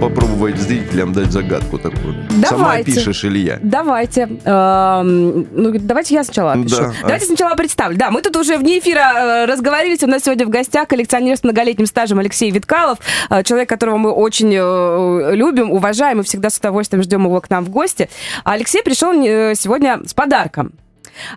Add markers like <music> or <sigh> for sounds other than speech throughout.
попробовать зрителям дать загадку такую. Давайте. Сама пишешь или я? Давайте. Эм, ну, давайте я сначала пишу. Да. Давайте сначала представлю. Да, мы тут уже вне эфира э, разговорились. У нас сегодня в гостях коллекционер с многолетним стажем Алексей Виткалов. э, Человек, которого мы очень э, любим, уважаем и всегда с удовольствием ждем его к нам в гости. А Алексей пришел э, сегодня с подарком.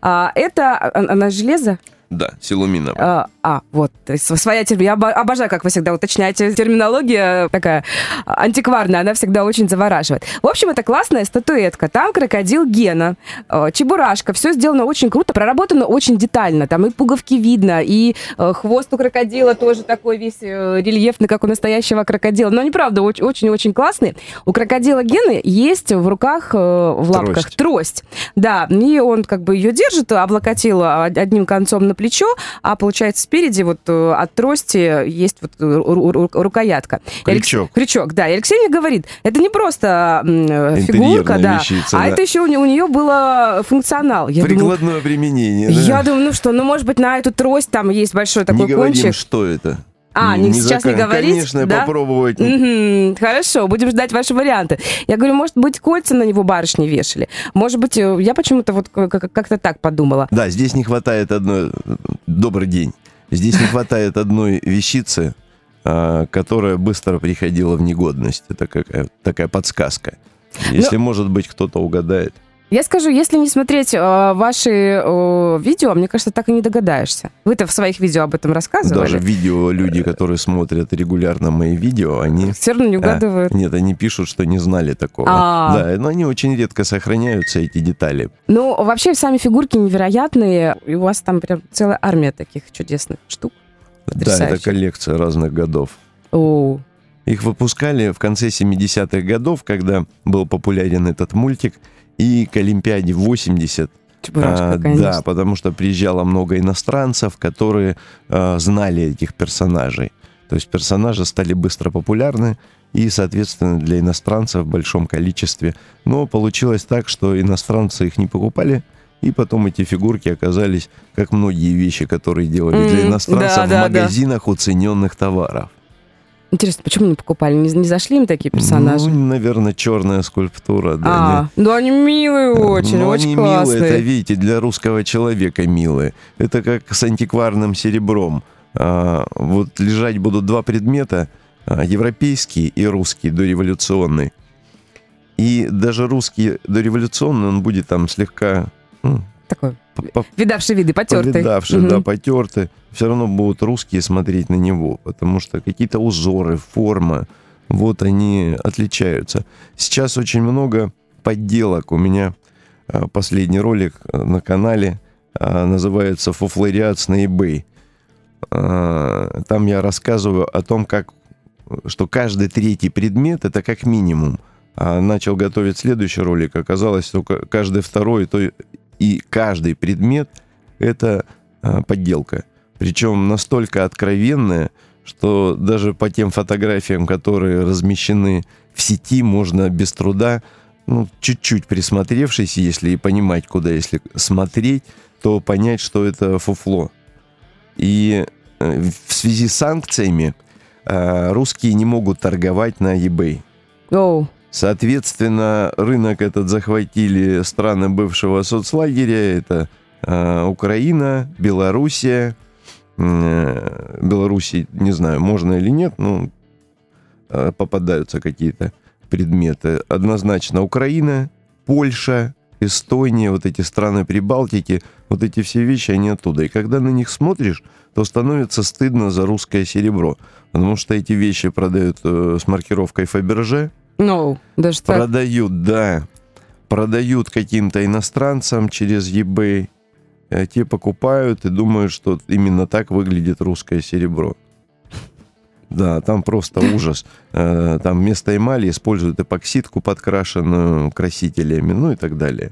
А, Это, а, она железо? Да, силуминовая. А, а, вот, то есть своя терминология. Я обо- обожаю, как вы всегда уточняете. Терминология такая антикварная, она всегда очень завораживает. В общем, это классная статуэтка. Там крокодил Гена, э, чебурашка. Все сделано очень круто, проработано очень детально. Там и пуговки видно, и э, хвост у крокодила тоже такой весь э, рельефный, как у настоящего крокодила. Но они, правда, оч- очень-очень классные. У крокодила Гены есть в руках, в лапках Трость. трость. Да, и он как бы ее держит, облокотил одним концом на плечо, а получается спереди вот э, от трости есть вот э, ру- ру- рукоятка. И Алекс- Крючок. Крючок, да. И Алексей мне говорит, это не просто э, фигурка, да, вещица, а да. это еще у, не- у нее было функционал. Я думаю, Прикладное применение. да? я думаю, ну что, ну может быть на эту трость там есть большой такой не говорим, кончик. что это. А, не- сейчас не зака- говорить, Конечно, да? попробовать. Мгм, хорошо, будем ждать ваши варианты. Я говорю, может быть, кольца на него барышни вешали. Может быть, э, я почему-то вот как-то так подумала. Да, здесь не хватает одной... Добрый день. Здесь не хватает одной вещицы, а, которая быстро приходила в негодность. Это какая, такая подсказка. Ну, Если, может быть, кто-то угадает. Я скажу, если не смотреть э, ваши э, видео, мне кажется, так и не догадаешься. Вы-то в своих видео об этом рассказывали. Даже видео, люди, которые смотрят регулярно мои видео, они... Все равно не угадывают. А, нет, они пишут, что не знали такого. А. Да, но они очень редко сохраняются, эти детали. Ну, вообще, сами фигурки невероятные. И у вас там прям целая армия таких чудесных штук. Да, это коллекция разных годов. О, Их выпускали в конце 70-х годов, когда был популярен этот мультик, и к Олимпиаде 80. чебурашка, а, конечно. да, потому что приезжало много иностранцев, которые а, знали этих персонажей. То есть персонажи стали быстро популярны, и, соответственно, для иностранцев в большом количестве. Но получилось так, что иностранцы их не покупали, и потом эти фигурки оказались, как многие вещи, которые делали для М, иностранцев, да, в да, да. магазинах уцененных товаров. Интересно, почему не покупали? Не, не зашли им такие персонажи? Ну, наверное, черная скульптура. Да, а, ну они милые очень, <laughs> Но очень они классные. милые, это, видите, для русского человека милые. Это как с антикварным серебром. А, вот лежать будут два предмета, а, европейский и русский, дореволюционный. И даже русский дореволюционный, он будет там слегка м, Такой, видавший виды, потертый. повидавший, Мгм. да, потертый. Все равно будут русские смотреть на него, потому что какие-то узоры, форма, вот они отличаются. Сейчас очень много подделок. У меня а, последний ролик а, на канале а, называется «Фуфлориац на eBay». Там я рассказываю о том, как что каждый третий предмет это как минимум. А начал готовить следующий ролик, оказалось, что ка- каждый второй то и каждый предмет это а, подделка. Причем настолько откровенная, что даже по тем фотографиям, которые размещены в сети, можно без труда, ну, чуть-чуть присмотревшись, если и понимать, куда если смотреть, то понять, что это фуфло. И э, в связи с санкциями э, русские не могут торговать на eBay. Оу. Соответственно, рынок этот захватили страны бывшего соцлагеря. Это э, Украина, Белоруссия. Э, Белоруссии, не знаю, можно или нет, но э, попадаются какие-то предметы. Однозначно Украина, Польша, Эстония, вот эти страны Прибалтики, вот эти все вещи, они оттуда. И когда на них смотришь, то становится стыдно за русское серебро. Потому что эти вещи продают э, с маркировкой Фаберже, Ну, даже так. Продают, да. Продают каким-то иностранцам через eBay. Э, Те покупают и думают, что именно так выглядит русское серебро. Да, там просто ужас. Э, Там вместо эмали используют эпоксидку, подкрашенную красителями, ну и так далее.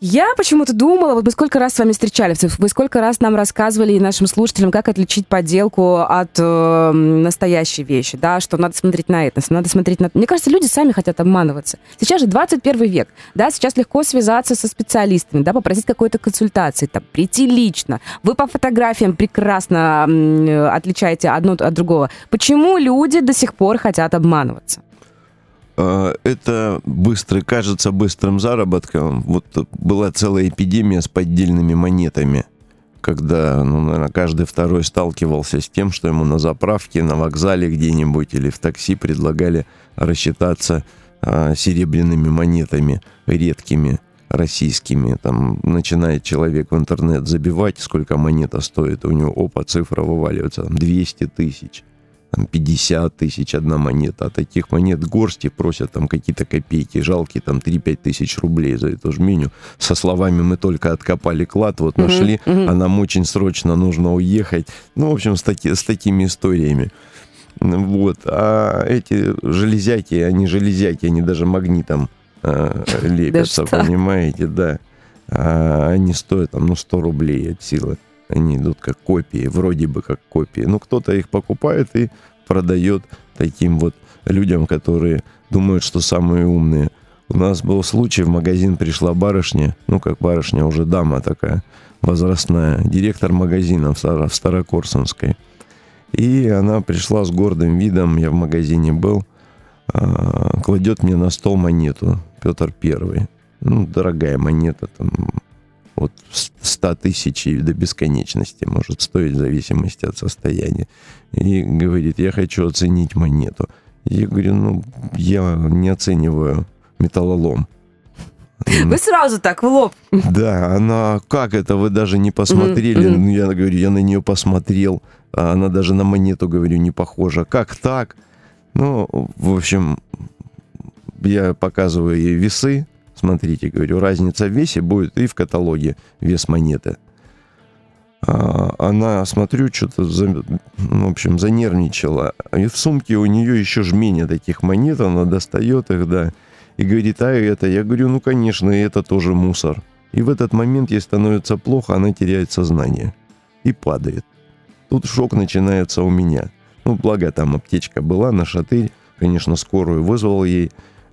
Я почему-то думала, вот мы сколько раз с вами встречались, вы сколько раз нам рассказывали и нашим слушателям, как отличить подделку от э, настоящей вещи, да, что надо смотреть на это, надо смотреть на... Мне кажется, люди сами хотят обманываться. Сейчас же 21 век, да, сейчас легко связаться со специалистами, да, попросить какой-то консультации, там, прийти лично. Вы по фотографиям прекрасно э, отличаете одно от другого. Почему люди до сих пор хотят обманываться? А, это быстрый, кажется быстрым заработком. Вот была целая эпидемия с поддельными монетами, когда, ну, наверное, каждый второй сталкивался с тем, что ему на заправке, на вокзале где-нибудь или в такси предлагали рассчитаться а, серебряными монетами, редкими, российскими. Там начинает человек в интернет забивать, сколько монета стоит, у него, опа, цифра вываливается, там, 200 тысяч там 50 тысяч одна монета, а таких монет горсти просят там какие-то копейки, жалкие там 3-5 тысяч рублей за эту жменю. Со словами «мы только откопали клад, вот нашли, uh-huh, uh-huh. а нам очень срочно нужно уехать». Ну, в общем, с, таки, с такими историями. Вот. А эти железяки, они железяки, они даже магнитом э, <laughs> лепятся, понимаете, да. А они стоят там, ну, 100 рублей от силы. Они идут как копии, вроде бы как копии. Но кто-то их покупает и продает таким вот людям, которые думают, что самые умные. У нас был случай, в магазин пришла барышня, ну как барышня, уже дама такая, возрастная, директор магазина в, Старо, в Старокорсунской. И она пришла с гордым видом, я в магазине был, а, кладет мне на стол монету, Петр Первый. Ну, дорогая монета, там, от 100 тысяч до бесконечности может стоить в зависимости от состояния. И говорит, я хочу оценить монету. Я говорю, ну, я не оцениваю металлолом. <laughs> Вы сразу так в лоб. Да, она, как это, вы даже не посмотрели? Mm-hmm. Ну, я говорю, я на нее посмотрел, а она даже на монету, говорю, не похожа. Как так? Ну, в общем, я показываю ей весы, Смотрите, говорю, разница в весе будет и в каталоге вес монеты. А, она, смотрю, что-то, в общем, занервничала. И в сумке у нее еще жменя таких монет, она достает их, да, и говорит, а это? Я говорю, ну, конечно, это тоже мусор. И в этот момент ей становится плохо, она теряет сознание и падает. Тут шок начинается у меня. Ну, благо там аптечка была на шатырь, конечно, скорую вызвал ей,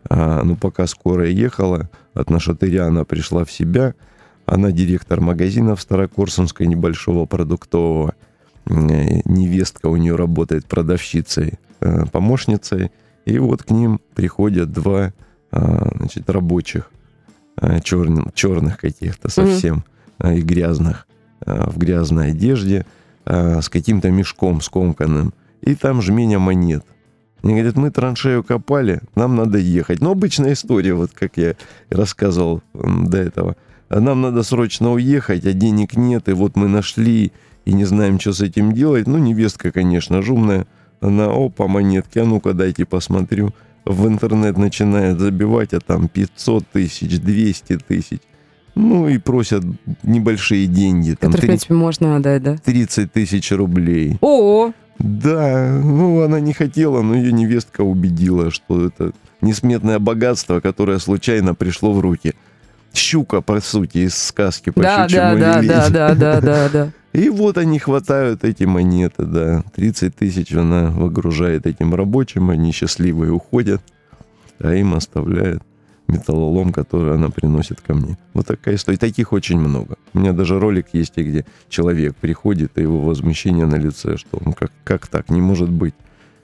а, ну, пока скорая ехала, от нашатыря она пришла в себя. Она директор магазина в Старокорсунской небольшого продуктового. Э, невестка у нее работает продавщицей, э, помощницей. И вот к ним приходят два а, значит, рабочих, черных, черных каких-то совсем, mm-hmm. и грязных, в грязной одежде, с каким-то мешком скомканным. И там жменя монет. Они говорят, мы траншею копали, нам надо ехать. Ну, обычная история, вот как я рассказывал до этого. А нам надо срочно уехать, а денег нет, и вот мы нашли, и не знаем, что с этим делать. Ну, невестка, конечно, жумная. Она, опа, монетки, а ну-ка дайте посмотрю. В интернет начинает забивать, а там 500 тысяч, 200 тысяч. Ну и просят небольшие деньги. Там, Которые, 30, в принципе, можно отдать, да? 30 тысяч рублей. О, да, ну она не хотела, но ее невестка убедила, что это несметное богатство, которое случайно пришло в руки. Щука, по сути, из сказки по да, да, да, да, да, да, да, <laughs> да. И вот они хватают эти монеты, да. 30 тысяч она выгружает этим рабочим, они счастливые уходят, а им оставляют металлолом, который она приносит ко мне. Вот такая история. Таких очень много. У меня даже ролик есть, где человек приходит, и его возмущение на лице, что он как, как так, не может быть.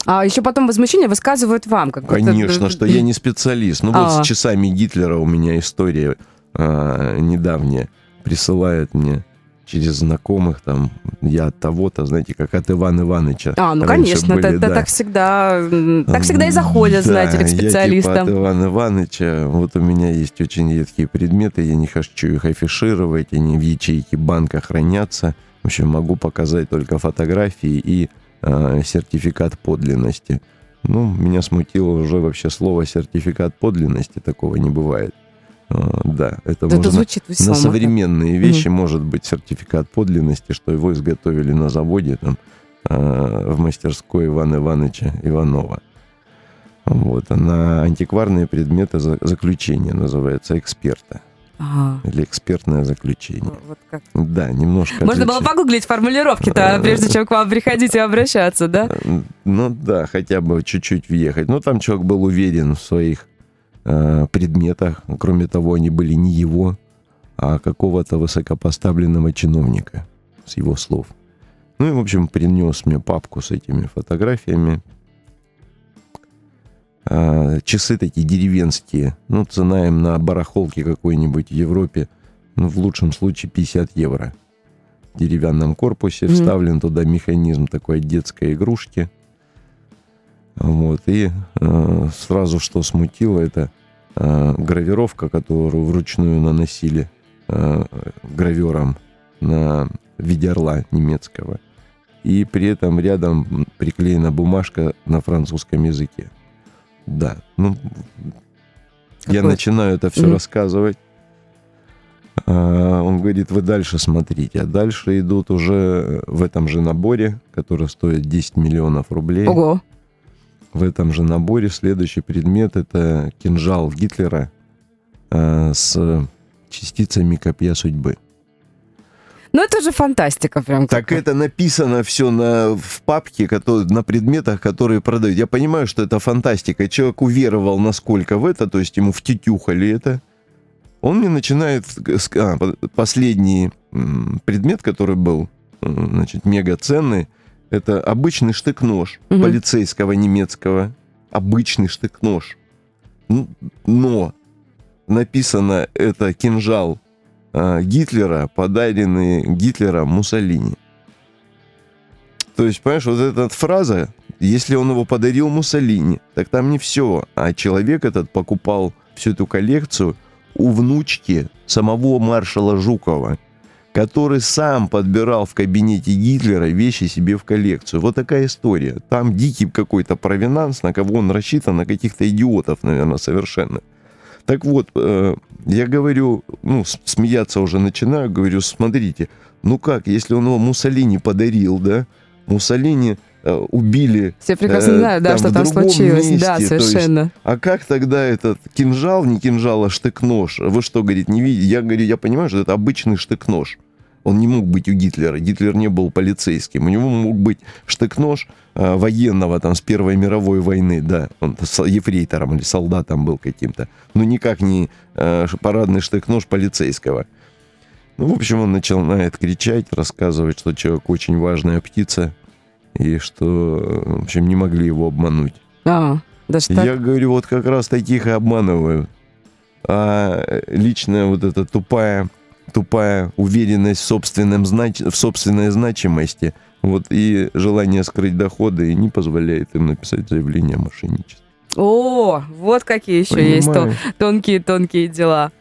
А еще потом возмущение высказывают вам. Как Конечно, что я не специалист. Ну вот с а. часами Гитлера у меня история а, недавняя. Присылает мне через знакомых, там, я от того-то, знаете, как от Ивана Ивановича. А, ну, конечно, были, это, да. так всегда, так всегда и заходят, да, знаете, к специалистам. Я типа от Ивана Ивановича, вот у меня есть очень редкие предметы, я не хочу их афишировать, они в ячейке банка хранятся. В общем, могу показать только фотографии и э, сертификат подлинности. Ну, меня смутило уже вообще слово сертификат подлинности, такого не бывает. А, да, это, да, можно звучит на современные вещи mm может быть сертификат подлинности, что его изготовили на заводе там а, в мастерской Ивана Ивановича Иванова. Вот, на антикварные предметы заключения называется эксперта. Ага. или экспертное заключение. Вот как. Да, немножко Можно было отличается. погуглить формулировки-то, прежде чем к вам приходить и обращаться, да? Э, Ну да, хотя бы чуть-чуть въехать. Но там человек был уверен в своих э, предметах. Кроме того, они были не его, а какого-то высокопоставленного чиновника, с его слов. Ну и, в общем, принес мне папку с этими фотографиями. А, часы такие деревенские. Ну, цена им на барахолке какой-нибудь в Европе, ну, в лучшем случае 50 евро. В деревянном корпусе Мгм. вставлен туда механизм такой детской игрушки. Вот. И э, сразу что смутило, это э, гравировка, которую вручную наносили э, гравером на виде орла немецкого. И при этом рядом приклеена бумажка на французском языке. Да. Ну, я Какой? начинаю это все Мгм. рассказывать. А, Он говорит, вы дальше смотрите. А дальше идут уже в этом же наборе, который стоит 10 миллионов рублей. Ого. В этом же наборе следующий предмет это кинжал Гитлера а, с частицами копья судьбы. Ну, это же фантастика прям. Так какая. это написано все на, в папке, которые, на предметах, которые продают. Я понимаю, что это фантастика. Человек уверовал насколько в это, то есть ему втютюхали это. Он мне начинает... а, по- последний предмет, который был, м, значит, мега ценный, это обычный штык-нож Мгм. полицейского немецкого. Обычный штык-нож. Но написано это кинжал а, Гитлера, подаренный Гитлером Муссолини. То есть, понимаешь, вот эта фраза, если он его подарил Муссолини, так там не все. А человек этот покупал всю эту коллекцию у внучки самого маршала Жукова, который сам подбирал в кабинете Гитлера вещи себе в коллекцию. Вот такая история. Там дикий какой-то провинанс, на кого он рассчитан, на каких-то идиотов, наверное, совершенно. Так вот, э, я говорю, ну, смеяться уже начинаю, говорю, смотрите, ну как, если он его Муссолини подарил, да, Муссолини э, убили, Все прекрасно э, знают, да, там что там случилось. месте, да, то есть- совершенно. а как тогда этот кинжал, не кинжал, а штык-нож? Вы что, говорит, не видите? Я говорю, я понимаю, что это обычный штык-нож. Он не мог быть у Гитлера. Гитлер не был полицейским. У него мог быть штык-нож э, военного там с Первой мировой войны, да. Он с ефрейтором или солдатом был каким-то. Но никак не э, парадный штык-нож полицейского. Ну, в общем, он начинает кричать, рассказывать, что человек очень важная птица, и что, э, в общем, не могли его обмануть. А, даже так. Я говорю, вот как раз таких и обманывают. А личная вот эта тупая, тупая уверенность в, собственном знач... в собственной значимости, вот и желание скрыть доходы не позволяет им написать заявление о мошенничестве. О, вот какие еще есть то- Понимаешь? тонкие-тонкие дела.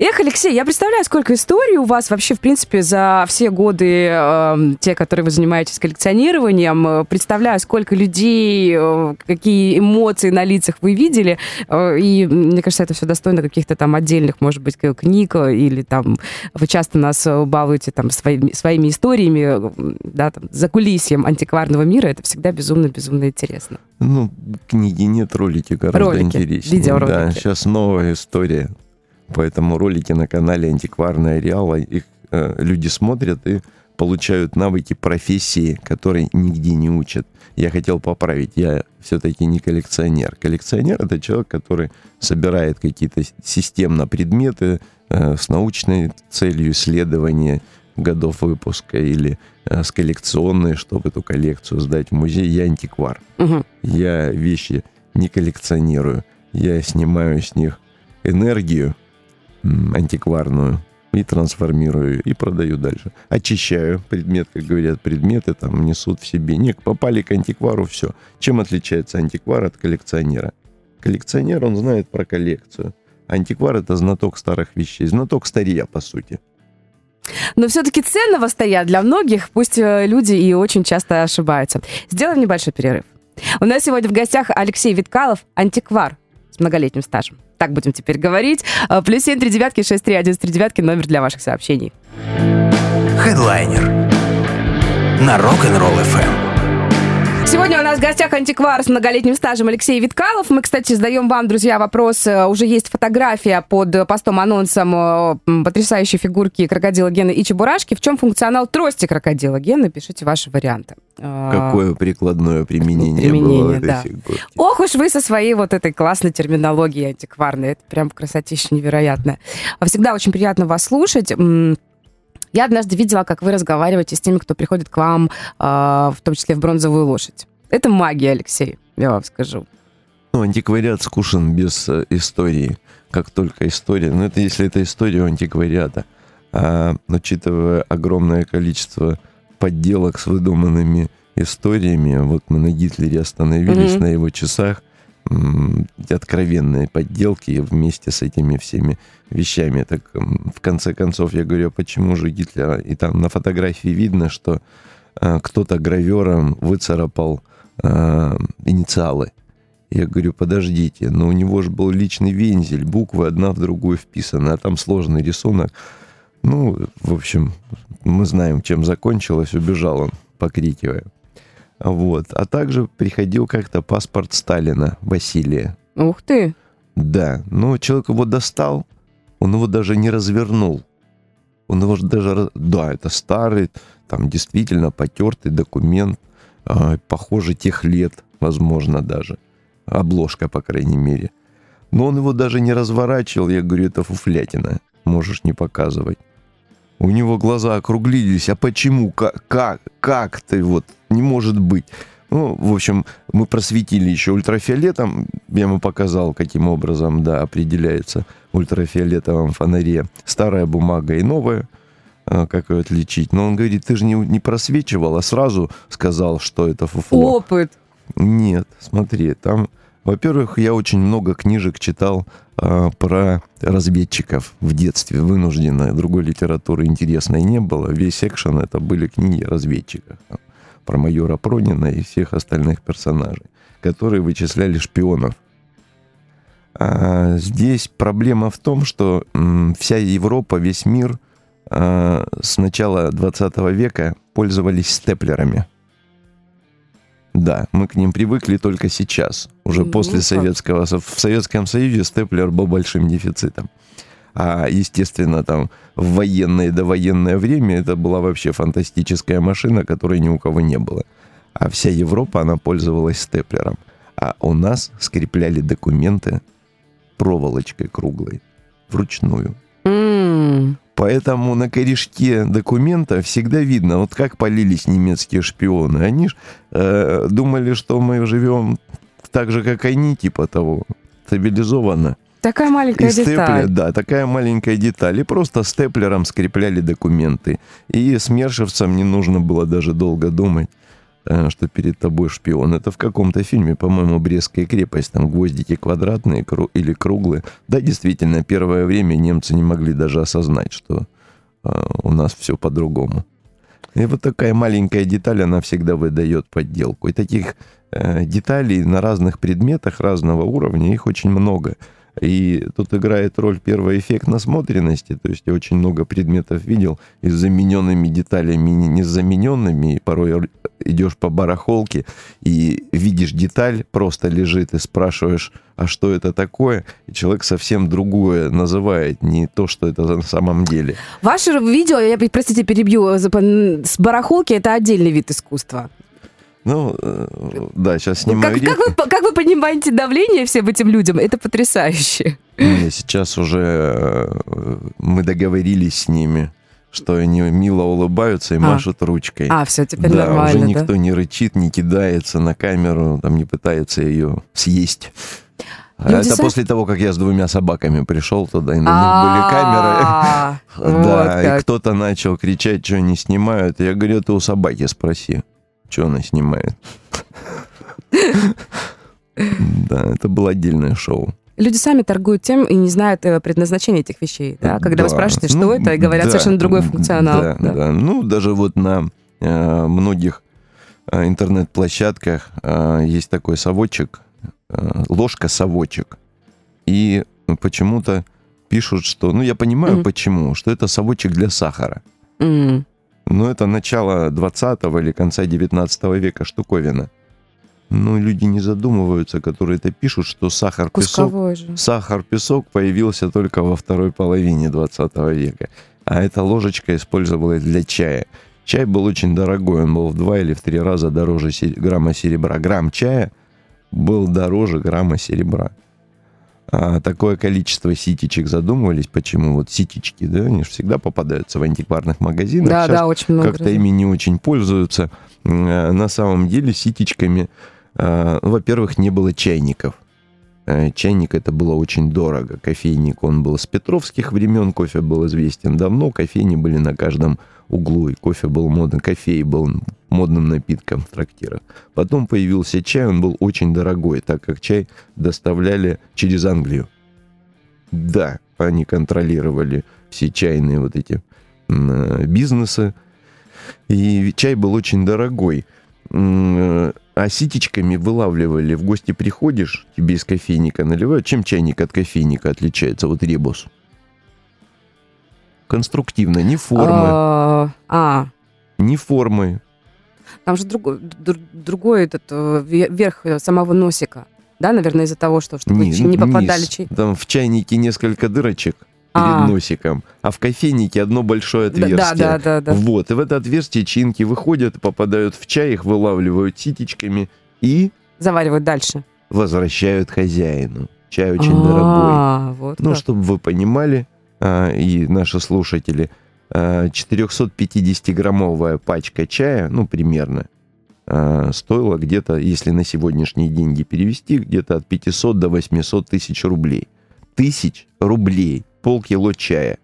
Эх, Алексей, я представляю, сколько историй у вас вообще, в принципе, за все годы, эм, те, которые вы занимаетесь коллекционированием. Э, Представляю, сколько людей, э, какие эмоции на лицах вы видели. Э, И мне кажется, это все достойно каких-то там отдельных, может быть, книг э, или там вы часто нас э, балуете там своими, своими историями, э, да, там, за кулисьем антикварного мира. Это всегда безумно-безумно интересно. Ну, книги нет, ролики гораздо Ролики, интереснее. видеоролики. Да, сейчас новая история. Поэтому ролики на канале Антикварная Реала, их э, люди смотрят и получают навыки профессии, которые нигде не учат. Я хотел поправить, я все-таки не коллекционер. Коллекционер — это человек, который собирает какие-то системно предметы э, с научной целью исследования годов выпуска или э, с коллекционной, чтобы эту коллекцию сдать в музей. Я антиквар. Мгм. Я вещи не коллекционирую. Я снимаю с них энергию антикварную и трансформирую, и продаю дальше. Очищаю предмет, как говорят, предметы там несут в себе. Не, попали к антиквару, все. Чем отличается антиквар от коллекционера? Коллекционер, он знает про коллекцию. Антиквар — это знаток старых вещей, знаток старья, по сути. Но все-таки ценного стоят для многих, пусть э, люди и очень часто ошибаются. Сделаем небольшой перерыв. У нас сегодня в гостях Алексей Виткалов, антиквар с многолетним стажем. Так будем теперь говорить. Э, Плюс семь три девятки шесть три один три девятки номер для ваших сообщений. Хедлайнер на Rock'n'Roll FM. Сегодня у нас в гостях антиквар с многолетним стажем Алексей Виткалов. Мы, кстати, задаем вам, друзья, вопрос. Э, уже есть фотография под постом-анонсом э, потрясающей фигурки крокодила Гены и Чебурашки. В чем функционал трости крокодила Гены? Пишите ваши варианты. Э, Какое прикладное применение, применение было да. этой фигурки. Ох уж вы со своей вот этой классной терминологией антикварной. Это прям красотища невероятная. Всегда очень приятно вас слушать. Я однажды видела, как вы разговариваете с теми, кто приходит к вам, в том числе в бронзовую лошадь. Это магия, Алексей, я вам скажу. Ну, антиквариат скушен без э, истории. Как только история. Ну, это если это история антиквариата. А учитывая огромное количество подделок с выдуманными историями, вот мы на Гитлере остановились mm-hmm. на его часах, откровенные подделки вместе с этими всеми вещами. Так в конце концов я говорю, «А почему же Гитлера? И там на фотографии видно, что э, кто-то гравером выцарапал э, инициалы. Я говорю, подождите, но у него же был личный вензель, буквы одна в другую вписаны, а там сложный рисунок. Ну, в общем, мы знаем, чем закончилось, убежал он, покрикивая. Вот. А также приходил как-то паспорт Сталина, Василия. Ух ты! Да, но человек его достал, он его даже не развернул. Он его даже... Да, это старый, там действительно потертый документ. А, похоже, тех лет, возможно, даже. Обложка, по крайней мере. Но он его даже не разворачивал. Я говорю, это фуфлятина. Можешь не показывать. У него глаза округлились. А почему? Как? Как? Как ты? Вот не может быть. Ну, в общем, мы просветили еще ультрафиолетом. Я ему показал, каким образом, да, определяется в ультрафиолетовом фонаре старая бумага и новая. А, как ее отличить. Но он говорит, ты же не, не просвечивал, а сразу сказал, что это фуфло. Опыт. Нет, смотри, там, во-первых, я очень много книжек читал э, про разведчиков в детстве, вынужденно. Другой литературы интересной не было. Весь экшен это были книги о разведчиках. Про майора Пронина и всех остальных персонажей, которые вычисляли шпионов. А здесь проблема в том, что м, вся Европа, весь мир – Э, с начала 20 века пользовались степлерами. Да, мы к ним привыкли только сейчас, уже ну, после советского. В Советском Союзе степлер был большим дефицитом. А, естественно, там в военное и довоенное время это была вообще фантастическая машина, которой ни у кого не было. А вся Европа, она пользовалась степлером. А у нас скрепляли документы проволочкой круглой, вручную. Mm. Поэтому на корешке документа всегда видно, вот как полились немецкие шпионы. Они ж, э, думали, что мы живем так же, как они, типа того, стабилизованно. Такая маленькая и степлер, деталь. Да, такая маленькая деталь. И просто степлером скрепляли документы. И смершевцам не нужно было даже долго думать. Э, что перед тобой шпион. Это в каком-то фильме, по-моему, Брестская крепость, там гвоздики квадратные или круглые. Да, действительно, первое время немцы не могли даже осознать, что э, у нас все по-другому. И вот такая маленькая деталь, она всегда выдает подделку. И таких э, деталей на разных предметах разного уровня, их очень много. И тут играет роль первый эффект насмотренности. То есть я очень много предметов видел и с замененными деталями, не с замененными. И порой идешь по барахолке и видишь деталь, просто лежит, и спрашиваешь, а что это такое? И человек совсем другое называет, не то, что это на самом деле. Ваше видео, я, простите, перебью, с барахолки это отдельный вид искусства. Ну, э, да, сейчас снимаю. Как, как, вы, как вы понимаете давление всем этим людям? Это потрясающе. Не, сейчас уже э, мы договорились с ними, что они мило улыбаются и а. машут ручкой. А, все, теперь да, нормально, уже никто да? не рычит, не кидается на камеру, там не пытается ее съесть. Люди это са... после того, как я с двумя собаками пришел туда, и на них были камеры. <laughs> Да, и кто-то начал кричать, что они снимают. Я говорю, ты у собаки спроси. Что она снимает? Да, это было отдельное шоу. Люди сами торгуют тем и не знают э, предназначения этих вещей, да? Когда да. вы спрашиваете, что ну, это, и говорят да, совершенно другой функционал. Да, да. да. Ну, даже вот на э, многих э, интернет-площадках э, есть такой совочек, э, ложка-совочек. И почему-то пишут, что... Ну, я понимаю, mm-hmm. почему. Что это совочек для сахара. Mm-hmm. Но это начало 20 или конца 19 века штуковина. Ну, люди не задумываются, которые это пишут, что сахар, песок, Кусковой же. сахар, песок появился только во второй половине 20 века. А эта ложечка использовалась для чая. Чай был очень дорогой, он был в два или в три раза дороже грамма серебра. Грамм чая был дороже грамма серебра. А такое количество ситечек задумывались, почему вот ситечки, да, они же всегда попадаются в антикварных магазинах. Да, Сейчас да, очень много. как-то ими не очень пользуются. Э, На самом деле ситечками, ну, во-первых, не было чайников. Э, Чайник это было очень дорого. Кофейник, он был с петровских времен, кофе был известен давно, кофейни были на каждом углу, и кофе был модным, кофей был модным напитком в трактирах. Потом появился чай, он был очень дорогой, так как чай доставляли через Англию. Да, они контролировали все чайные вот эти э, бизнесы, и чай был очень дорогой. М, А ситечками вылавливали. В гости приходишь, тебе из кофейника наливают. Чем чайник от кофейника отличается? Вот ребус. Конструктивно. Ни формы, А, а, ни формы. там же другой, дру- другой этот э, ве- верх э, самого носика. Да, наверное, из-за того, что чтобы ч- не попадали низ. Там в чайнике несколько дырочек перед А. носиком, а в кофейнике одно большое отверстие. да, да, да, да. Вот, и в это отверстие чаинки выходят, попадают в чай, их вылавливают ситечками и Заваривают дальше. возвращают хозяину. Чай очень дорогой. А, вот Ну, чтобы вы понимали, и наши слушатели, а, 450-граммовая пачка чая, ну, примерно, а, стоила где-то, если на сегодняшние деньги перевести, где-то от 500 до 800 тысяч рублей. Тысяч рублей, полкило чая.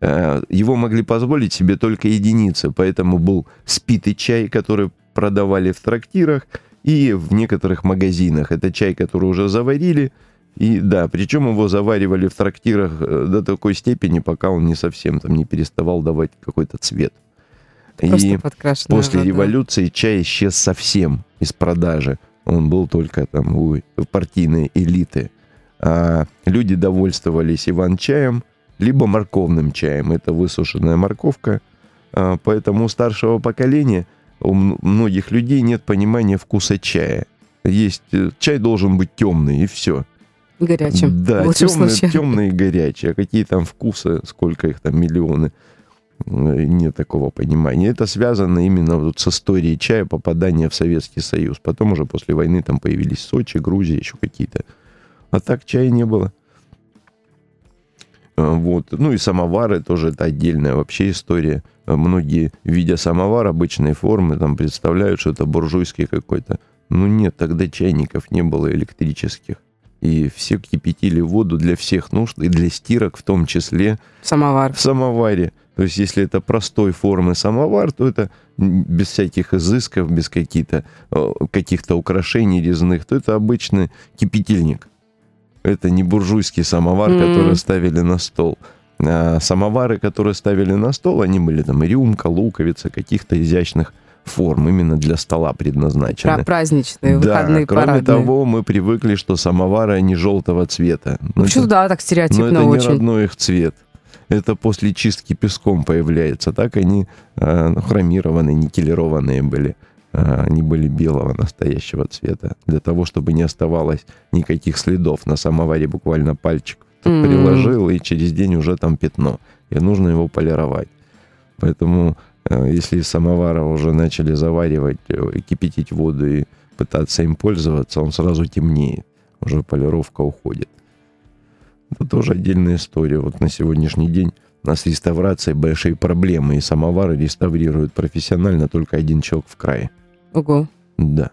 А, Его могли позволить себе только единицы, поэтому был спитый чай, который продавали в трактирах и в некоторых магазинах. Это чай, который уже заварили, и да, причем его заваривали в трактирах э, до такой степени, пока он не совсем там не переставал давать какой-то цвет. Просто и после вода. революции чай исчез совсем из продажи. Он был только там у партийной элиты. А люди довольствовались иван-чаем, либо морковным чаем. Это высушенная морковка. А, Поэтому у старшего поколения, у многих людей нет понимания вкуса чая. Есть э, чай должен быть темный, и все. Горячим. Да, случае. темный и горячий. А какие там вкусы, сколько их там, миллионы. Э, Нет такого понимания. Это связано именно вот с историей чая, попадания в Советский Союз. Потом уже после войны там появились Сочи, Грузия, еще какие-то. А так чая не было. Э, Вот. Ну и самовары тоже это отдельная вообще история. Э, Многие, видя самовар обычной формы, там представляют, что это буржуйский какой-то. Ну нет, тогда чайников не было электрических. И все кипятили воду для всех нужд, и для стирок в том числе Самовар. в самоваре. То есть, если это простой формы самовар, то это без всяких изысков, без каких-то э, каких-то украшений резных, то это обычный кипятильник. Это не буржуйский самовар, Мгм. который ставили на стол. А самовары, которые ставили на стол, они были там рюмка, луковица, каких-то изящных форм, именно для стола предназначены. Про праздничные, Да, выходные, кроме парадные. того, мы привыкли, что самовары, они желтого цвета. Ну, Почему это- да, так но стереотипно это не очень. родной их цвет. Это после чистки песком появляется. Так они э, ну, хромированные, никелированные были. Э, они были белого настоящего цвета. Для того, чтобы не оставалось никаких следов на самоваре, буквально пальчик М. приложил, и через день уже там пятно. И нужно его полировать. Поэтому, если из самовара уже начали заваривать, э, кипятить воду и пытаться им пользоваться, он сразу темнеет. Уже полировка уходит. Это тоже отдельная история. Вот на сегодняшний день у нас с реставрацией большие проблемы, и самовары реставрируют профессионально только один человек в крае. Ого. Да.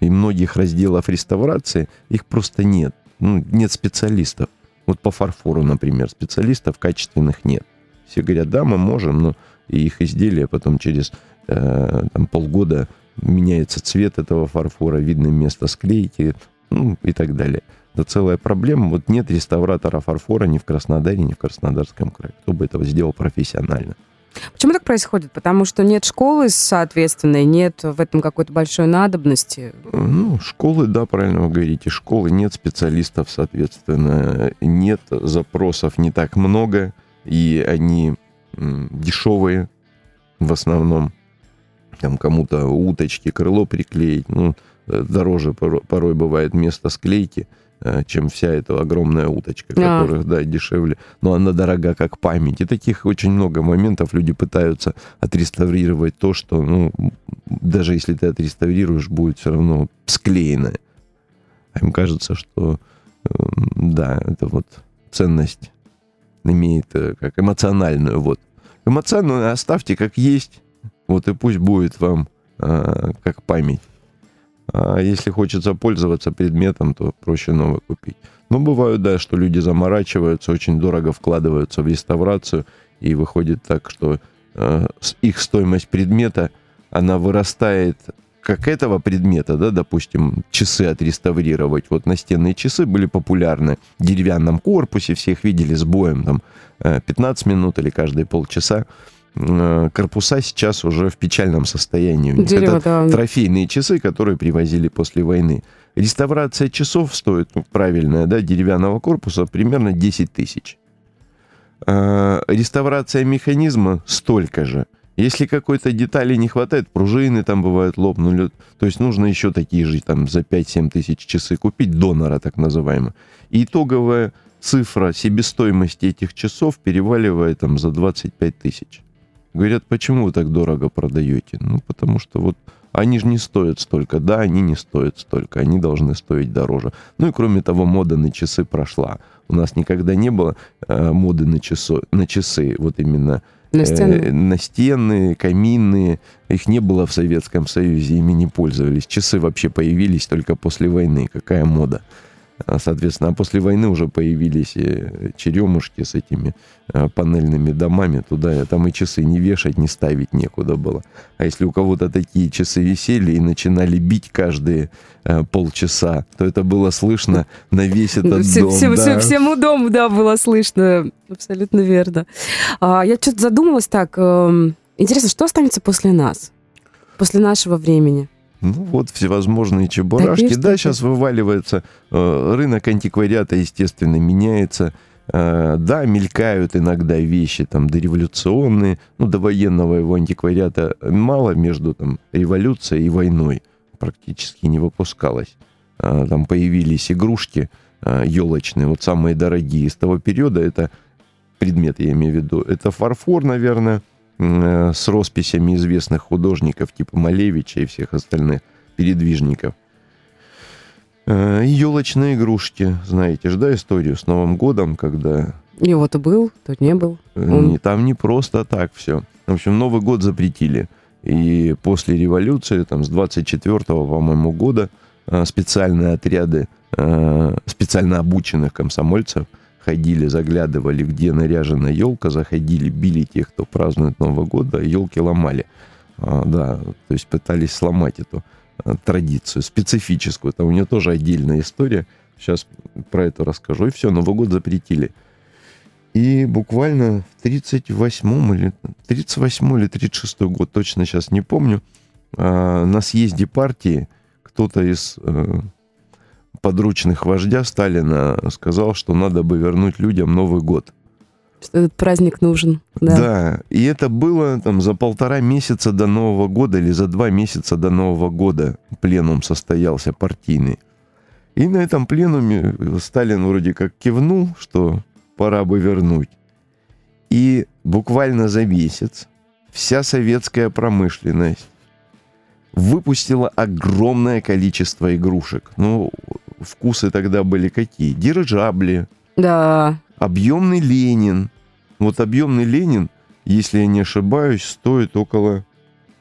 И многих разделов реставрации их просто нет. Ну, нет специалистов. Вот по фарфору, например, специалистов качественных нет. Все говорят, да, мы можем, но и их изделия потом через э, там, полгода меняется цвет этого фарфора, видно место склейки, ну и так далее. Это целая проблема. Вот нет реставратора фарфора ни в Краснодаре, ни в Краснодарском крае. Кто бы этого сделал профессионально. Почему так происходит? Потому что нет школы соответственной, нет в этом какой-то большой надобности. Ну, школы, да, правильно вы говорите, школы нет специалистов, соответственно, нет запросов не так много, и они дешевые в основном. Там кому-то уточки, крыло приклеить, ну, э, дороже порой, бывает место склейки, э, чем вся эта огромная уточка, А. которых, да, дешевле. Но она дорога как память. И таких очень много моментов люди пытаются отреставрировать то, что, ну, даже если ты отреставрируешь, будет все равно склеенное. А им кажется, что, э, да, это вот ценность имеет как эмоциональную. Вот. Эмоциональную оставьте как есть, вот и пусть будет вам э, как память. А если хочется пользоваться предметом, то проще новый купить. Но бывает, да, что люди заморачиваются, очень дорого вкладываются в реставрацию, и выходит так, что э, их стоимость предмета, она вырастает как этого предмета, да, допустим, часы отреставрировать. Вот настенные часы были популярны в деревянном корпусе, все их видели с боем там э, 15 минут или каждые полчаса. Э, Корпуса сейчас уже в печальном состоянии. Дерево, Это да. трофейные часы, которые привозили после войны. Реставрация часов стоит, ну, правильная, да, деревянного корпуса примерно 10 тысяч. А, реставрация механизма столько же. Если какой-то детали не хватает, пружины там бывают лопнули, то есть нужно еще такие же там за 5-7 тысяч часы купить, донора так называемого. Итоговая цифра себестоимости этих часов переваливает там за 25 тысяч. Говорят, почему вы так дорого продаете? Ну, потому что вот они же не стоят столько. Да, они не стоят столько. Они должны стоить дороже. Ну и кроме того, мода на часы прошла. У нас никогда не было э, моды на, часо, на часы. Вот именно На стену. э, настенные, каминные. Их не было в Советском Союзе, ими не пользовались. Часы вообще появились только после войны. Какая мода? А, Соответственно, а после войны уже появились э, черемушки с этими э, панельными домами. Туда там и часы не вешать, не ставить некуда было. А если у кого-то такие часы висели и начинали бить каждые э, полчаса, то это было слышно на весь этот Все- дом. все- да. все- всему дому, да, было слышно. Абсолютно верно. А, я что-то задумалась так. эм, интересно, что останется после нас? После нашего времени? Ну вот всевозможные чебурашки. Да, сейчас вываливается. э, рынок антиквариата, естественно, меняется. Э, да, мелькают иногда вещи там дореволюционные. Ну, до военного его антиквариата мало между там революцией и войной. Практически не выпускалось. А, там появились игрушки елочные, вот самые дорогие из того периода. Это предмет, я имею в виду. Это фарфор, наверное, э, с росписями известных художников типа Малевича и всех остальных передвижников. Э, И елочные игрушки, знаете же, да, историю с Новым годом, когда Его то был, то не был. э, Он- там не просто так все. В общем, Новый год запретили. И после революции, там, с 24 по-моему, года э, специальные отряды э, специально обученных комсомольцев ходили, заглядывали, где наряжена елка, заходили, били тех, кто празднует Новый год, да, елки ломали. А, да, то есть пытались сломать эту э, традицию специфическую. Там у нее тоже отдельная история. Сейчас про это расскажу. И все, Новый год запретили. И буквально в 38 или 38 или 36 год, точно сейчас не помню, а, на съезде партии кто-то из э, подручных вождя Сталина сказал, что надо бы вернуть людям Новый год. Что этот праздник нужен. Да. Да, и это было там за полтора месяца до Нового года или за два месяца до Нового года пленум состоялся партийный. И на этом пленуме Сталин вроде как кивнул, что пора бы вернуть. И буквально за месяц вся советская промышленность выпустила огромное количество игрушек. Ну, вкусы тогда были какие? Дирижабли, Да. объемный Ленин. Вот объемный Ленин, если я не ошибаюсь, стоит около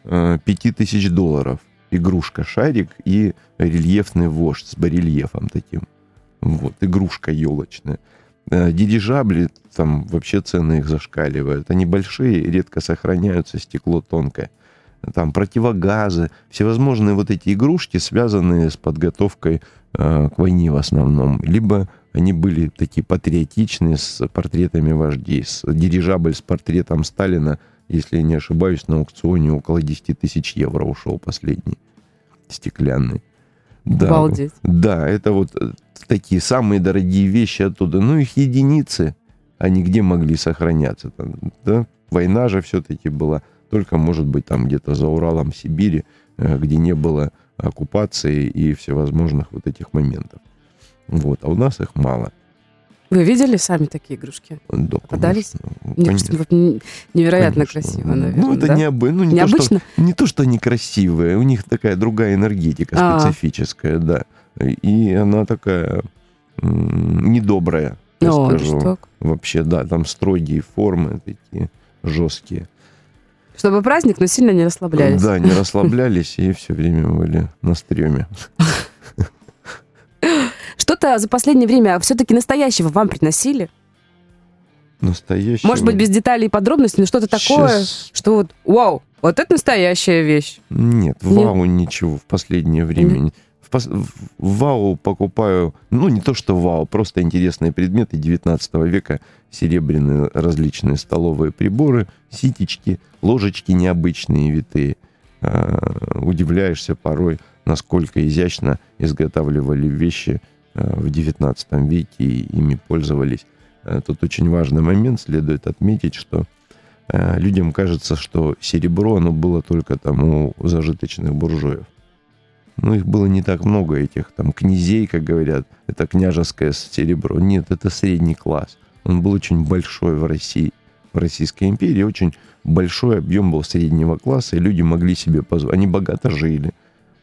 э, 5000 долларов. Игрушка, шарик и рельефный вождь с барельефом таким. Вот, игрушка елочная. Э, Дирижабли, там вообще цены их зашкаливают. Они большие, редко сохраняются, стекло тонкое. Там противогазы, всевозможные вот эти игрушки, связанные с подготовкой э, к войне в основном. Либо они были такие патриотичные, с портретами вождей. С дирижабль с портретом Сталина, если я не ошибаюсь, на аукционе около 10 тысяч евро ушел последний. Стеклянный. Да, Обалдеть. да, это вот э, такие самые дорогие вещи оттуда. Ну, их единицы, они где могли сохраняться? Там, да? Война же все-таки была. Только, может быть, там где-то за Уралом, Сибири, э, где не было оккупации и всевозможных вот этих моментов. Вот, а у нас их мало. Вы видели сами такие игрушки? Да, Попадались? конечно. Мне кажется, вот н- невероятно Конечно. красиво, наверное. Ну, это да? необы- ну, не, То, Необычно? что, не то, что они красивые, у них такая другая энергетика А. специфическая, да. И она такая недобрая, я О, скажу. что? Вообще, да, там строгие формы такие жесткие. Чтобы праздник, но сильно не расслаблялись. Да, не расслаблялись и все время были на стреме. Что-то за последнее время все-таки настоящего вам приносили? Настоящий. Может быть, без деталей и подробностей, но что-то такое, что вот, вау, вот это настоящая вещь. Нет, Нет? ВАУ ничего в последнее время. не- В, пос- в ВАУ покупаю, ну, не то что ВАУ, просто интересные предметы 19 века, серебряные различные столовые приборы, ситечки, ложечки необычные, витые. А, удивляешься порой, насколько изящно изготавливали вещи а, в 19 веке и ими пользовались. А, Тут очень важный момент, следует отметить, что а, людям кажется, что серебро, оно было только там у зажиточных буржуев. Ну, их было не так много, этих там князей, как говорят, это княжеское серебро. Нет, это средний класс. Он был очень большой в России, в Российской империи, очень большой объем был среднего класса, и люди могли себе позволить. Они богато жили.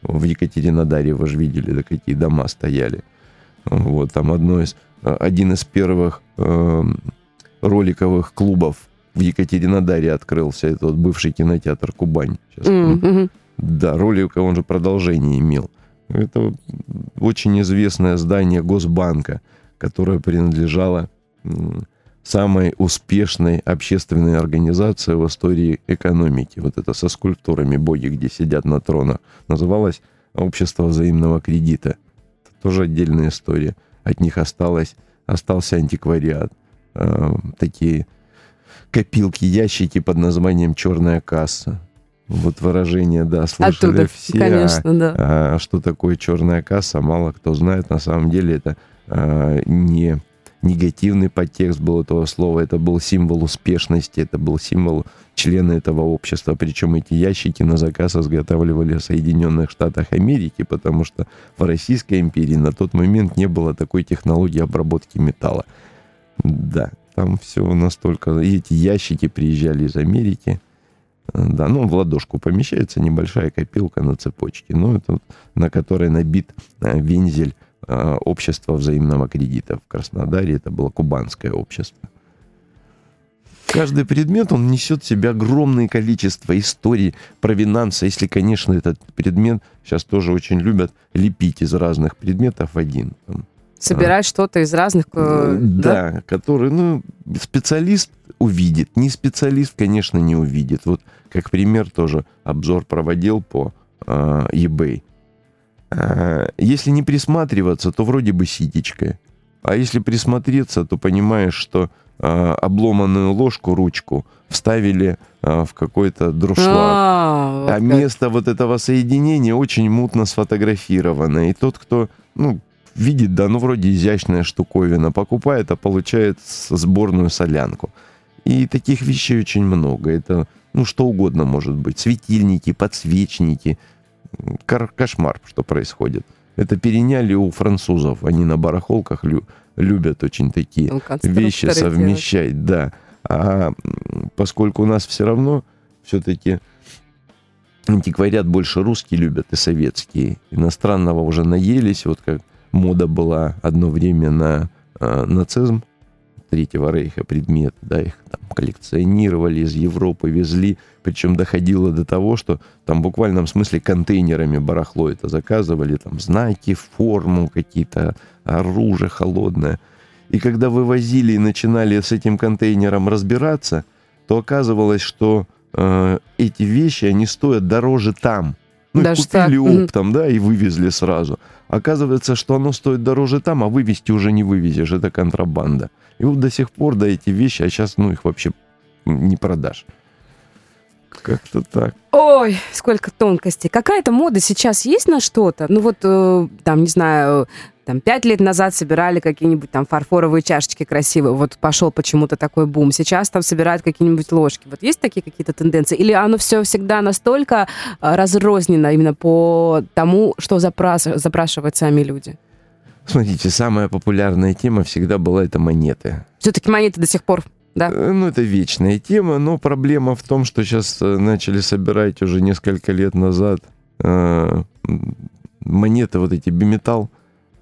В Екатеринодаре вы же видели, да какие дома стояли. Вот, там одно из, э, один из первых эм, роликовых клубов в Екатеринодаре открылся. Это вот бывший кинотеатр «Кубань». Сейчас мгм. Да, ролик, он же продолжение имел. Это очень известное здание Госбанка, которое принадлежало самой успешной общественной организации в истории экономики. Вот это со скульптурами боги, где сидят на тронах. Называлось Общество взаимного кредита. Это тоже отдельная история. От них осталось, остался антиквариат. Э, такие копилки, ящики под названием «Черная касса». Вот выражение, да, слышали Оттуда, все. конечно, да. А, что такое черная касса, мало кто знает. На самом деле это а, не негативный подтекст был этого слова, это был символ успешности, это был символ члена этого общества. Причем эти ящики на заказ изготавливали в Соединенных Штатах Америки, потому что в Российской империи на тот момент не было такой технологии обработки металла. Да, там все настолько... И эти ящики приезжали из Америки. Да, ну, в ладошку помещается небольшая копилка на цепочке, ну, это на которой набит э, вензель э, общества взаимного кредита в Краснодаре. Это было кубанское общество. Каждый предмет, он несет в себе огромное количество историй, провинанса. Если, конечно, этот предмет сейчас тоже очень любят лепить из разных предметов один. Там, Собирать что-то из разных... э, да, который, ну, специалист увидит. Не специалист, конечно, не увидит. Вот как пример тоже обзор проводил по э, eBay. Э, если не присматриваться, то вроде бы ситечка. А если присмотреться, то понимаешь, что э, обломанную ложку, ручку вставили э, в какой-то друшлаг. А, вот А место вот этого соединения очень мутно сфотографировано. И тот, кто, ну, видит, да, ну, вроде изящная штуковина, покупает, а получает сборную солянку. И таких вещей очень много. Это, ну, что угодно может быть. Светильники, подсвечники. Кар- кошмар, что происходит. Это переняли у французов. Они на барахолках лю- любят очень такие конструкторы вещи совмещать, да. А поскольку у нас все равно все-таки антиквариат больше русские любят и советские. Иностранного уже наелись, вот как мода была одно время на э, нацизм Третьего Рейха предмет, да, их там коллекционировали, из Европы везли, причем доходило до того, что там в буквальном смысле контейнерами барахло это заказывали, там знаки, форму какие-то, оружие холодное. И когда вывозили и начинали с этим контейнером разбираться, то оказывалось, что э, эти вещи, они стоят дороже там. Ну, Даже купили так, оптом, да, и вывезли сразу. Оказывается, что оно стоит дороже там, а вывезти уже не вывезешь, это контрабанда. И вот до сих пор, да, эти вещи, а сейчас, ну, их вообще не продашь. Как-то так. Ой, сколько тонкостей. Какая-то мода сейчас есть на что-то? Ну вот, э, там, не знаю, там пять лет назад собирали какие-нибудь там фарфоровые чашечки красивые, вот пошел почему-то такой бум. Сейчас там собирают какие-нибудь ложки. Вот есть такие какие-то тенденции? Или оно все всегда настолько э, разрознено именно по тому, что запрас- запрашивают сами люди? Смотрите, самая популярная тема всегда была это монеты. Все-таки монеты до сих пор да. Э, ну, это вечная тема, но проблема в том, что сейчас э, начали собирать уже несколько лет назад э, монеты, вот эти биметалл,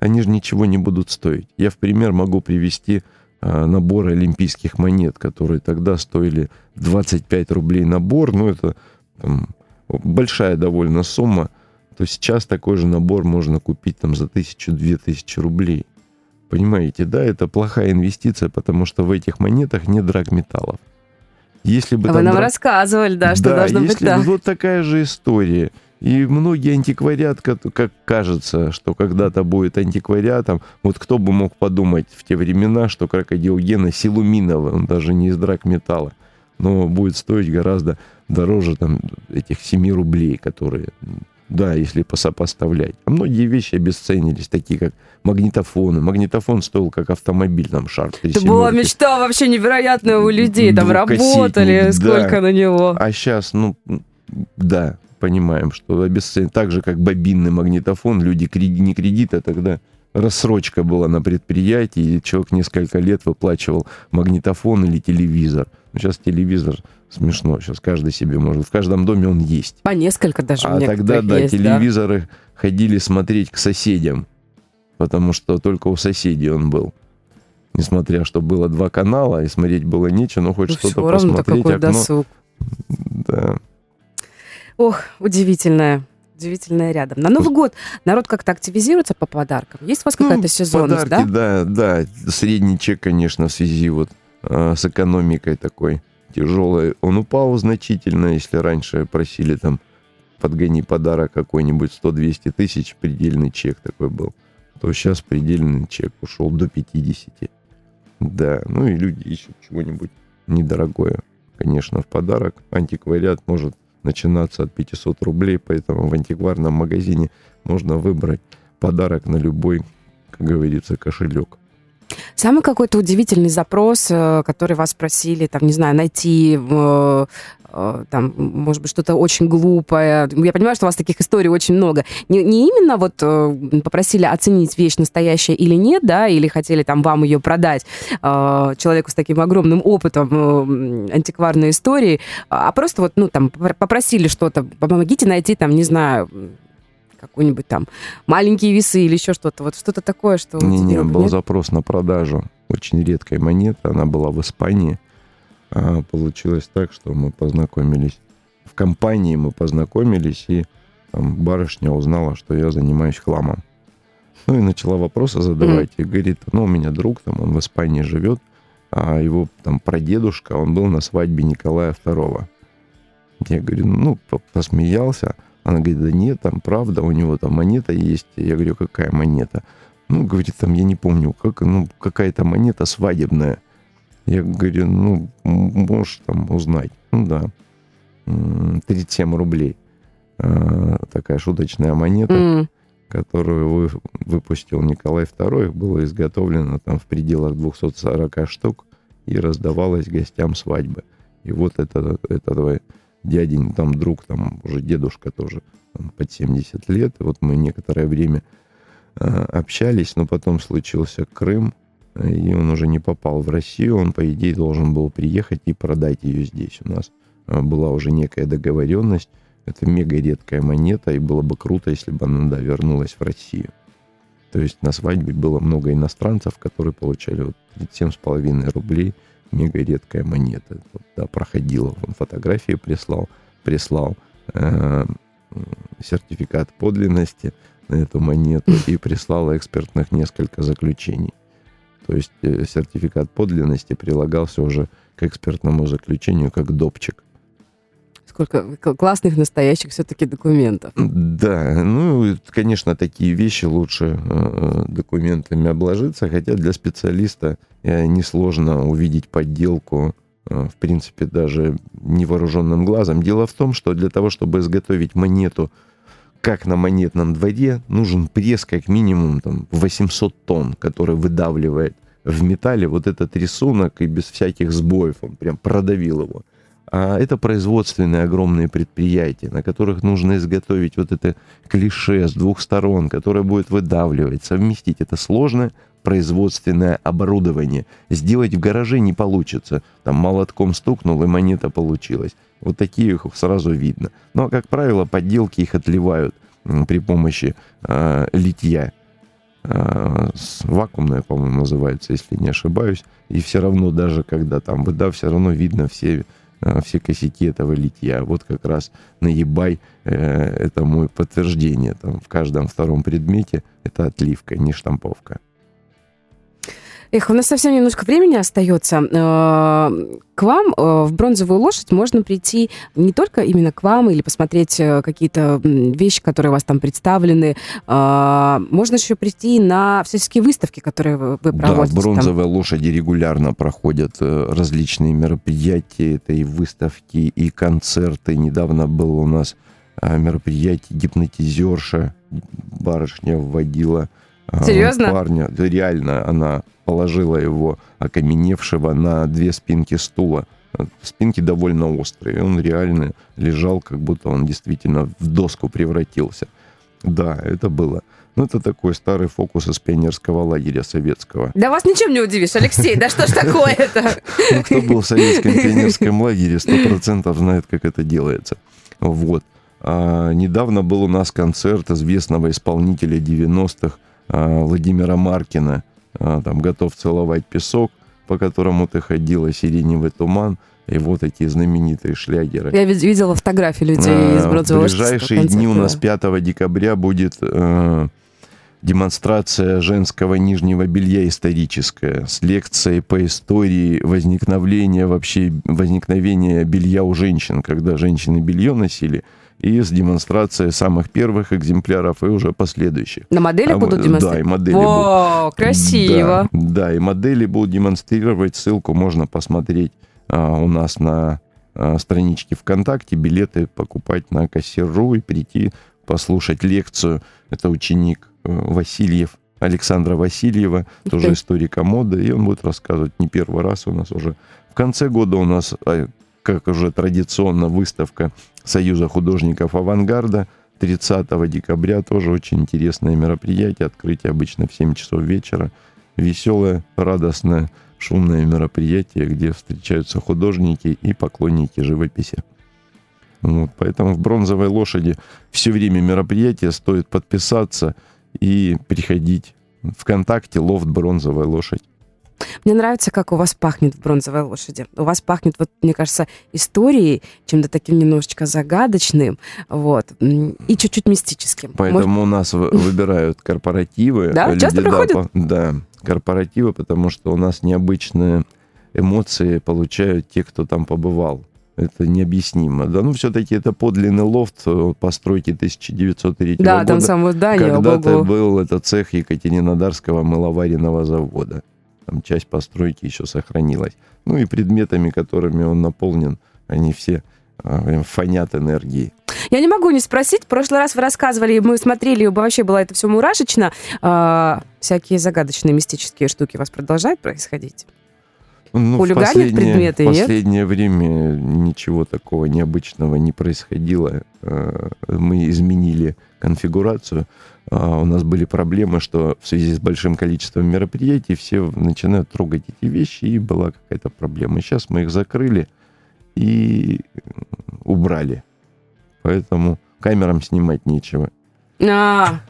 они же ничего не будут стоить. Я в пример могу привести э, наборы олимпийских монет, которые тогда стоили 25 рублей набор, ну, это там, большая довольно сумма, то сейчас такой же набор можно купить там за тысячу-две тысячи рублей. Понимаете, да, это плохая инвестиция, потому что в этих монетах нет драгметаллов. Если бы а вы нам драг... рассказывали, да, что да, должно если быть так. Вот такая же история. И многие антиквариат, как, как кажется, что когда-то будет антиквариатом, вот кто бы мог подумать в те времена, что крокодил Гена силуминовый, он даже не из драгметалла, но будет стоить гораздо дороже там этих 7 рублей, которые да, если посопоставлять. А многие вещи обесценились, такие как магнитофоны. Магнитофон стоил как автомобиль, там, шар. Это была мечта вообще невероятная у людей. Там работали, сколько да. на него. А сейчас, ну, да, понимаем, что обесценили. Так же, как бобинный магнитофон, люди креди, не кредит, а тогда рассрочка была на предприятии, и человек несколько лет выплачивал магнитофон или телевизор. Сейчас телевизор смешно. Сейчас каждый себе может. В каждом доме он есть. По несколько даже. А тогда, да, есть, телевизоры да? ходили смотреть к соседям, потому что только у соседей он был. Несмотря, что было два канала, и смотреть было нечего, но хоть ну, что-то посмотреть. Какой окно. досуг. Да. Ох, удивительное удивительное рядом. На Новый год народ как-то активизируется по подаркам? Есть у вас какая-то ну, сезонность, подарки, да? Да, да. Средний чек, конечно, в связи вот э, с экономикой такой тяжелый, он упал значительно, если раньше просили там подгони подарок какой-нибудь 100-200 тысяч, предельный чек такой был, то сейчас предельный чек ушел до 50. Да, ну и люди ищут чего-нибудь недорогое, конечно, в подарок. Антиквариат может начинаться от 500 рублей, поэтому в антикварном магазине можно выбрать подарок на любой, как говорится, кошелек. Самый какой-то удивительный запрос, э, который вас просили, там, не знаю, найти, э, э, там, может быть, что-то очень глупое. Я понимаю, что у вас таких историй очень много. Не, не именно вот попросили оценить вещь настоящая или нет, да, или хотели там вам ее продать человеку с таким огромным опытом антикварной истории, а просто вот, ну, там, попросили что-то, помогите найти, там, не знаю, какой-нибудь там маленькие весы или еще что-то. Вот что-то такое, что... Не-не, был нет? запрос на продажу очень редкой монеты. Она была в Испании. А получилось так, что мы познакомились в компании, мы познакомились, и там барышня узнала, что я занимаюсь хламом. Ну и начала вопросы задавать. Mm. И говорит, ну, у меня друг там, он в Испании живет, а его там прадедушка, он был на свадьбе Николая II. Я говорю, ну, посмеялся. Она говорит, да нет, там правда, у него там монета есть. Я говорю, какая монета? Ну, говорит, там, я не помню, как, ну, какая-то монета свадебная. Я говорю, ну, можешь там узнать. Ну, да. 37 рублей. А, такая шуточная монета, mm. которую вы, выпустил Николай II. Было изготовлено там в пределах 240 штук и раздавалось гостям свадьбы. И вот это, это дядень, там друг, там уже дедушка тоже там, под 70 лет. И вот мы некоторое время э, общались, но потом случился Крым, и он уже не попал в Россию. Он, по идее, должен был приехать и продать ее здесь. У нас э, была уже некая договоренность. Это мега редкая монета, и было бы круто, если бы она да, вернулась в Россию. То есть на свадьбе было много иностранцев, которые получали вот 37,5 рублей – мега редкая монета. Вот, да, проходила, он фотографии прислал, прислал э, сертификат подлинности на эту монету и прислал экспертных несколько заключений. То есть э, сертификат подлинности прилагался уже к экспертному заключению как допчик. Сколько классных настоящих все-таки документов. Да, ну, конечно, такие вещи лучше э, документами обложиться, хотя для специалиста э, несложно увидеть подделку э, в принципе, даже невооруженным глазом. Дело в том, что для того, чтобы изготовить монету, как на монетном дворе, нужен пресс как минимум там, 800 тонн, который выдавливает в металле вот этот рисунок и без всяких сбоев он прям продавил его. А это производственные огромные предприятия, на которых нужно изготовить вот это клише с двух сторон, которое будет выдавливать, совместить. Это сложное производственное оборудование. Сделать в гараже не получится. Там молотком стукнул, и монета получилась. Вот такие их сразу видно. Но, как правило, подделки их отливают при помощи э, литья. Э, вакуумная, по-моему, называется, если не ошибаюсь. И все равно, даже когда там вода, все равно видно все все косяки этого литья. Вот как раз на eBay э, это мое подтверждение. Там в каждом втором предмете это отливка, не штамповка. Эх, у нас совсем немножко времени остается. Э, к вам э, в бронзовую лошадь можно прийти не только именно к вам или посмотреть э, какие-то вещи, которые у вас там представлены. Можно еще прийти на всяческие выставки, которые вы проводите. Да, бронзовые там. лошади регулярно проходят различные мероприятия. Это и выставки, и концерты. Недавно был у нас мероприятие гипнотизерша. Барышня вводила Серьезно? парня. Реально, она положила его окаменевшего на две спинки стула. Спинки довольно острые. Он реально лежал, как будто он действительно в доску превратился. Да, это было. Ну, это такой старый фокус из пионерского лагеря советского. Да вас ничем не удивишь, Алексей, да что ж такое-то? Ну, кто был в советском пионерском лагере, сто процентов знает, как это делается. Вот. А, недавно был у нас концерт известного исполнителя 90-х а, Владимира Маркина. А, там готов целовать песок, по которому ты ходила, сиреневый туман, и вот эти знаменитые шлягеры. Я видела фотографии людей а, из бронзового В ближайшие дни у нас 5 декабря будет э, демонстрация женского нижнего белья историческая с лекцией по истории возникновения вообще возникновения белья у женщин, когда женщины белье носили – и с демонстрацией самых первых экземпляров и уже последующих. На модели а, будут демонстрировать? Да, и модели О, будут. красиво. Да, да, и модели будут демонстрировать. Ссылку можно посмотреть а, у нас на а, страничке ВКонтакте. Билеты покупать на кассиру и прийти послушать лекцию. Это ученик э, Васильев, Александра Васильева, тоже историка моды, и он будет рассказывать не первый раз у нас уже. В конце года у нас а, как уже традиционно, выставка Союза художников авангарда. 30 декабря тоже очень интересное мероприятие. Открытие обычно в 7 часов вечера. Веселое, радостное, шумное мероприятие, где встречаются художники и поклонники живописи. Вот, поэтому в «Бронзовой лошади» все время мероприятия стоит подписаться и приходить. ВКонтакте лофт «Бронзовая лошадь». Мне нравится, как у вас пахнет в «Бронзовой лошади». У вас пахнет, вот, мне кажется, историей, чем-то таким немножечко загадочным, вот, и чуть-чуть мистическим. Поэтому Может... у нас <laughs> выбирают корпоративы. Да, часто приходят? Да, корпоративы, потому что у нас необычные эмоции получают те, кто там побывал. Это необъяснимо. Да, ну, все-таки это подлинный лофт э, постройки 1903 да, года. Да, там само здание. Когда-то был это цех Екатеринодарского мыловаренного завода там часть постройки еще сохранилась. Ну и предметами, которыми он наполнен, они все э, фонят энергией. Я не могу не спросить. В прошлый раз вы рассказывали, мы смотрели, вообще было это все мурашечно. А, всякие загадочные мистические штуки у вас продолжают происходить? Ну, Хулиганят предметы, В последнее нет? время ничего такого необычного не происходило. Э, мы изменили конфигурацию. А, у нас были проблемы, что в связи с большим количеством мероприятий все начинают трогать эти вещи, и была какая-то проблема. Сейчас мы их закрыли и убрали. Поэтому камерам снимать нечего. А,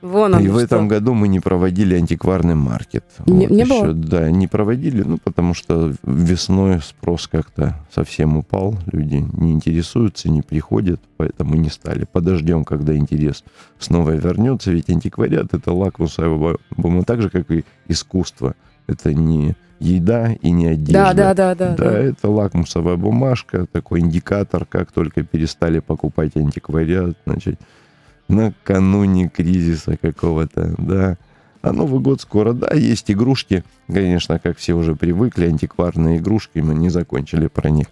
Вон он, и в этом году мы не проводили антикварный маркет. Не, вот не еще, было? Да, не проводили, ну, потому что весной спрос как-то совсем упал, люди не интересуются, не приходят, поэтому не стали. Подождем, когда интерес снова вернется, ведь антиквариат — это лакмусовая бумага, так же, как и искусство. Это не еда и не одежда. Да, да, да, да. Да, да. это лакмусовая бумажка, такой индикатор, как только перестали покупать антиквариат, значит, накануне кризиса какого-то, да, А Новый год скоро, да, есть игрушки, конечно, как все уже привыкли, антикварные игрушки, мы не закончили про них.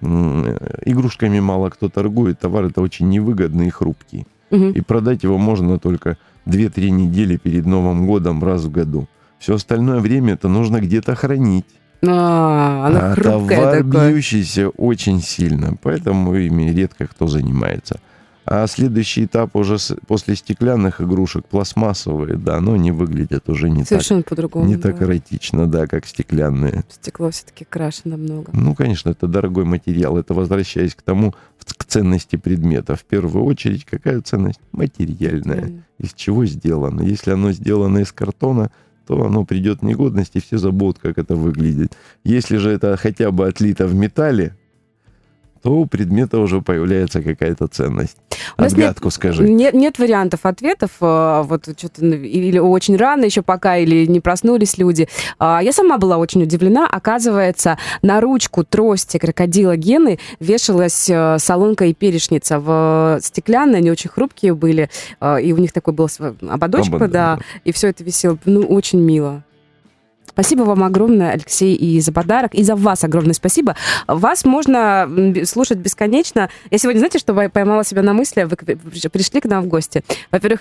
Игрушками мало кто торгует, товар это очень невыгодный и хрупкий. Угу. И продать его можно только 2-3 недели перед Новым годом раз в году. Все остальное время это нужно где-то хранить. А, она а товар такое. бьющийся очень сильно, поэтому ими редко кто занимается. А следующий этап уже с, после стеклянных игрушек, пластмассовые, да, но они выглядят уже не Совершенно так, по-другому. Не да. так эротично, да, как стеклянные. Стекло все-таки краше намного. Ну, конечно, это дорогой материал. Это возвращаясь к тому, к ценности предмета. В первую очередь, какая ценность? Материальная. Mm. Из чего сделано. Если оно сделано из картона, то оно придет в негодность, и все забудут, как это выглядит. Если же это хотя бы отлито в металле, то у предмета уже появляется какая-то ценность. У Отгадку нет, скажи. Нет, нет вариантов ответов. Э, вот что-то или очень рано еще пока, или не проснулись люди. А, я сама была очень удивлена. Оказывается, на ручку трости крокодила Гены вешалась э, солонка и перешница в стеклянные, они очень хрупкие были, э, и у них такой был ободочек, Обод, да, да, и все это висело. Ну, очень мило. Спасибо вам огромное, Алексей, и за подарок, и за вас огромное спасибо. Вас можно слушать бесконечно. Я сегодня, знаете, что поймала себя на мысли? Вы пришли к нам в гости. Во-первых,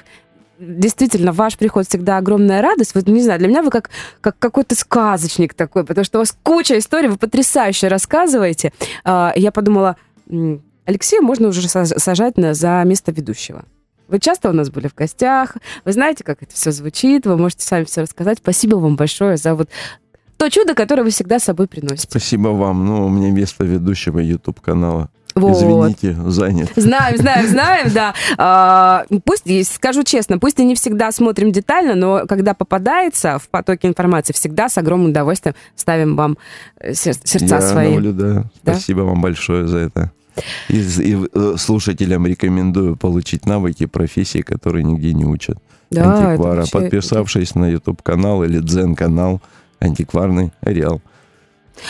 действительно, ваш приход всегда огромная радость. Вот, не знаю, для меня вы как, как какой-то сказочник такой, потому что у вас куча историй, вы потрясающе рассказываете. А, я подумала, Алексея можно уже сажать на, за место ведущего. Вы часто у нас были в гостях, вы знаете, как это все звучит, вы можете сами все рассказать. Спасибо вам большое за вот то чудо, которое вы всегда с собой приносите. Спасибо вам. Ну, у меня место ведущего YouTube-канала. Вот. Извините, занят. Знаем, знаем, знаем, да. А, пусть, скажу честно, пусть и не всегда смотрим детально, но когда попадается в потоке информации, всегда с огромным удовольствием ставим вам э, сердца Я свои. Наблюдаю. Да? Спасибо вам большое за это. И, и э, слушателям рекомендую получить навыки профессии, которые нигде не учат. Да, Антиквара. Вообще... Подписавшись на YouTube-канал или Дзен-канал Антикварный Реал.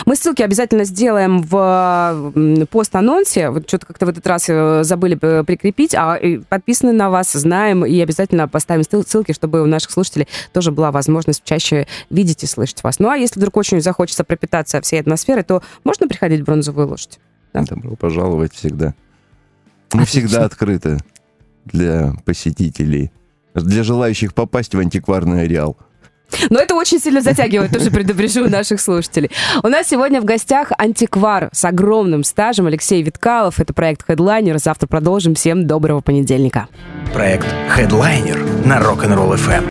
Мы ссылки обязательно сделаем в пост-анонсе. Вот что-то как-то в этот раз э, забыли прикрепить, а подписаны на вас, знаем, и обязательно поставим ссылки, чтобы у наших слушателей тоже была возможность чаще видеть и слышать вас. Ну а если вдруг очень захочется пропитаться всей атмосферой, то можно приходить в бронзовую лошадь. Да. Добро пожаловать всегда. Мы всегда открыты для посетителей, для желающих попасть в антикварный ареал. Но это очень сильно затягивает, тоже предупрежу наших слушателей. У нас сегодня в гостях антиквар с огромным стажем Алексей Виткалов. Это проект Headliner. Завтра продолжим. Всем доброго понедельника. Проект Headliner на Rock'n'Roll FM.